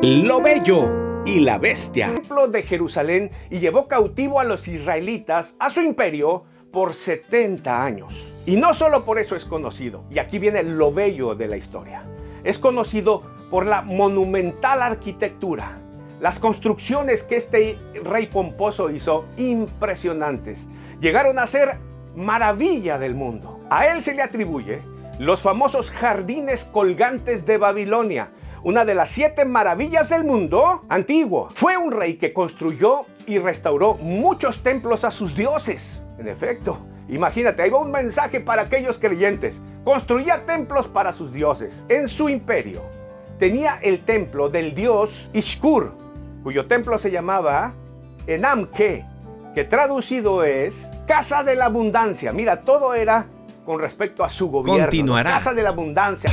Lo Bello y la Bestia. Templo de Jerusalén y llevó cautivo a los israelitas a su imperio por 70 años. Y no solo por eso es conocido, y aquí viene lo bello de la historia. Es conocido por la monumental arquitectura, las construcciones que este rey pomposo hizo impresionantes. Llegaron a ser maravilla del mundo. A él se le atribuye los famosos jardines colgantes de Babilonia, una de las siete maravillas del mundo antiguo. Fue un rey que construyó y restauró muchos templos a sus dioses. En efecto, imagínate, ahí va un mensaje para aquellos creyentes. Construía templos para sus dioses. En su imperio tenía el templo del dios Ishkur, cuyo templo se llamaba Enamke, que traducido es Casa de la Abundancia. Mira, todo era con respecto a su gobierno. Continuará. Casa de la Abundancia.